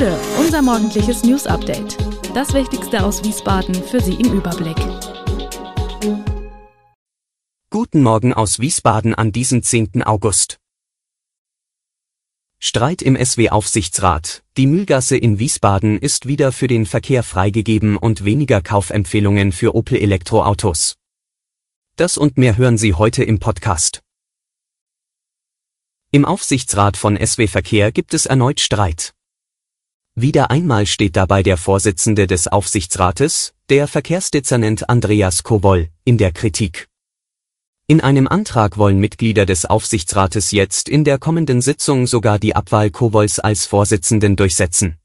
Bude, unser morgendliches News Update. Das Wichtigste aus Wiesbaden für Sie im Überblick. Guten Morgen aus Wiesbaden an diesem 10. August. Streit im SW-Aufsichtsrat. Die Mühlgasse in Wiesbaden ist wieder für den Verkehr freigegeben und weniger Kaufempfehlungen für Opel Elektroautos. Das und mehr hören Sie heute im Podcast. Im Aufsichtsrat von SW Verkehr gibt es erneut Streit. Wieder einmal steht dabei der Vorsitzende des Aufsichtsrates, der Verkehrsdezernent Andreas Kowol, in der Kritik. In einem Antrag wollen Mitglieder des Aufsichtsrates jetzt in der kommenden Sitzung sogar die Abwahl Kowols als Vorsitzenden durchsetzen.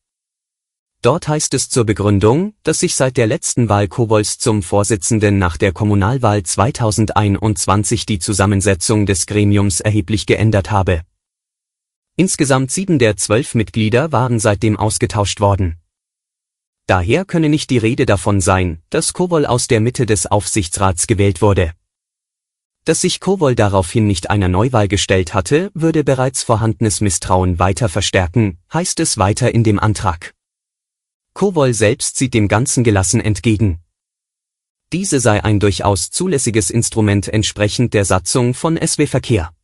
Dort heißt es zur Begründung, dass sich seit der letzten Wahl Kowols zum Vorsitzenden nach der Kommunalwahl 2021 die Zusammensetzung des Gremiums erheblich geändert habe. Insgesamt sieben der zwölf Mitglieder waren seitdem ausgetauscht worden. Daher könne nicht die Rede davon sein, dass Kowol aus der Mitte des Aufsichtsrats gewählt wurde. Dass sich Kowol daraufhin nicht einer Neuwahl gestellt hatte, würde bereits vorhandenes Misstrauen weiter verstärken, heißt es weiter in dem Antrag. Kowol selbst sieht dem Ganzen gelassen entgegen. Diese sei ein durchaus zulässiges Instrument entsprechend der Satzung von SW Verkehr.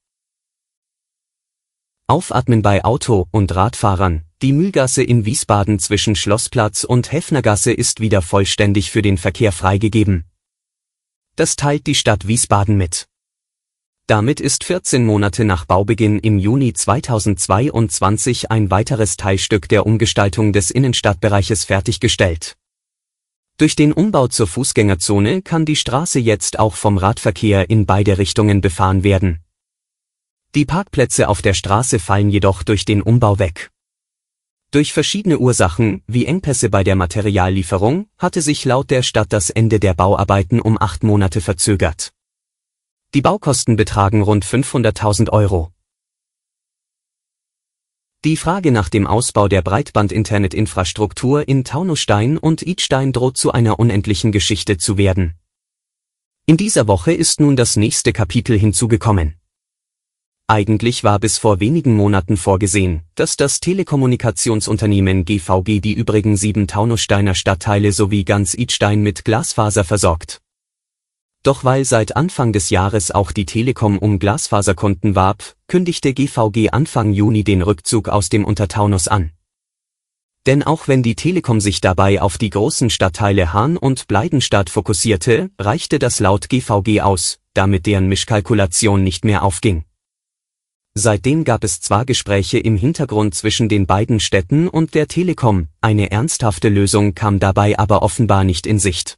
Aufatmen bei Auto- und Radfahrern. Die Mühlgasse in Wiesbaden zwischen Schlossplatz und Heffnergasse ist wieder vollständig für den Verkehr freigegeben. Das teilt die Stadt Wiesbaden mit. Damit ist 14 Monate nach Baubeginn im Juni 2022 ein weiteres Teilstück der Umgestaltung des Innenstadtbereiches fertiggestellt. Durch den Umbau zur Fußgängerzone kann die Straße jetzt auch vom Radverkehr in beide Richtungen befahren werden. Die Parkplätze auf der Straße fallen jedoch durch den Umbau weg. Durch verschiedene Ursachen, wie Engpässe bei der Materiallieferung, hatte sich laut der Stadt das Ende der Bauarbeiten um acht Monate verzögert. Die Baukosten betragen rund 500.000 Euro. Die Frage nach dem Ausbau der Breitband-Internet-Infrastruktur in Taunusstein und Idstein droht zu einer unendlichen Geschichte zu werden. In dieser Woche ist nun das nächste Kapitel hinzugekommen. Eigentlich war bis vor wenigen Monaten vorgesehen, dass das Telekommunikationsunternehmen GVG die übrigen sieben Taunussteiner Stadtteile sowie ganz Idstein mit Glasfaser versorgt. Doch weil seit Anfang des Jahres auch die Telekom um Glasfaserkunden warb, kündigte GVG Anfang Juni den Rückzug aus dem Untertaunus an. Denn auch wenn die Telekom sich dabei auf die großen Stadtteile Hahn und Bleidenstadt fokussierte, reichte das laut GVG aus, damit deren Mischkalkulation nicht mehr aufging. Seitdem gab es zwar Gespräche im Hintergrund zwischen den beiden Städten und der Telekom, eine ernsthafte Lösung kam dabei aber offenbar nicht in Sicht.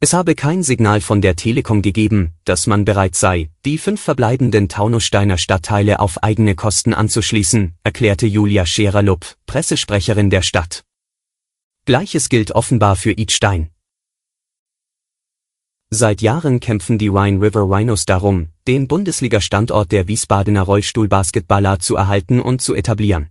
Es habe kein Signal von der Telekom gegeben, dass man bereit sei, die fünf verbleibenden Taunussteiner Stadtteile auf eigene Kosten anzuschließen, erklärte Julia Scherer-Lupp, Pressesprecherin der Stadt. Gleiches gilt offenbar für Idstein. Seit Jahren kämpfen die Rhine River Rhinos darum, den Bundesliga-Standort der Wiesbadener Rollstuhlbasketballer zu erhalten und zu etablieren.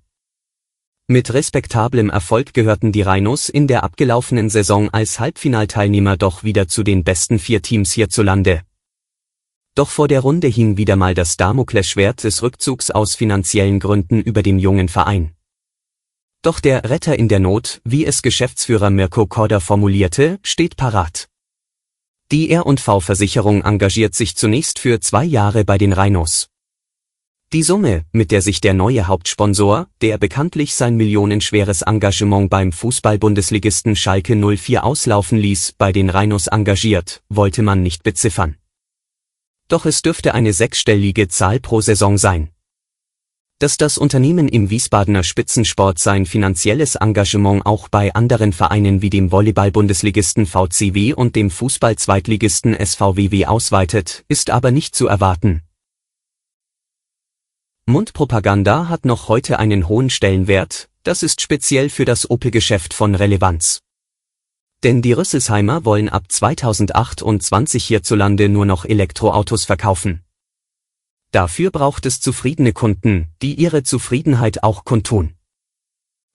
Mit respektablem Erfolg gehörten die Rhinos in der abgelaufenen Saison als Halbfinalteilnehmer doch wieder zu den besten vier Teams hierzulande. Doch vor der Runde hing wieder mal das Damoklesschwert des Rückzugs aus finanziellen Gründen über dem jungen Verein. Doch der Retter in der Not, wie es Geschäftsführer Mirko Korda formulierte, steht parat. Die R&V-Versicherung engagiert sich zunächst für zwei Jahre bei den Rhinos. Die Summe, mit der sich der neue Hauptsponsor, der bekanntlich sein millionenschweres Engagement beim Fußball-Bundesligisten Schalke 04 auslaufen ließ, bei den Rhinos engagiert, wollte man nicht beziffern. Doch es dürfte eine sechsstellige Zahl pro Saison sein. Dass das Unternehmen im Wiesbadener Spitzensport sein finanzielles Engagement auch bei anderen Vereinen wie dem Volleyball-Bundesligisten VCW und dem Fußball-Zweitligisten SVWW ausweitet, ist aber nicht zu erwarten. Mundpropaganda hat noch heute einen hohen Stellenwert, das ist speziell für das Opel-Geschäft von Relevanz. Denn die Rüsselsheimer wollen ab 2028 hierzulande nur noch Elektroautos verkaufen. Dafür braucht es zufriedene Kunden, die ihre Zufriedenheit auch kundtun.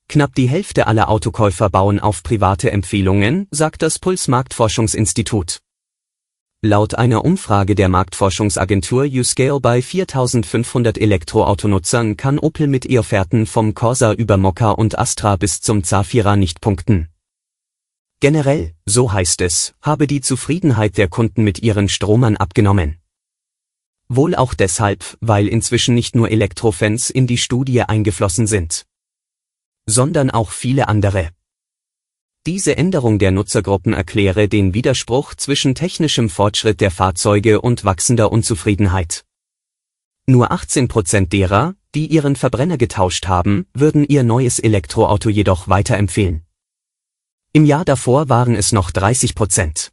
Knapp die Hälfte aller Autokäufer bauen auf private Empfehlungen, sagt das Puls Marktforschungsinstitut. Laut einer Umfrage der Marktforschungsagentur Uscale bei 4500 Elektroautonutzern kann Opel mit E-Offerten vom Corsa über Mokka und Astra bis zum Zafira nicht punkten. Generell, so heißt es, habe die Zufriedenheit der Kunden mit ihren Stromern abgenommen. Wohl auch deshalb, weil inzwischen nicht nur Elektrofans in die Studie eingeflossen sind, sondern auch viele andere. Diese Änderung der Nutzergruppen erkläre den Widerspruch zwischen technischem Fortschritt der Fahrzeuge und wachsender Unzufriedenheit. Nur 18 Prozent derer, die ihren Verbrenner getauscht haben, würden ihr neues Elektroauto jedoch weiterempfehlen. Im Jahr davor waren es noch 30 Prozent.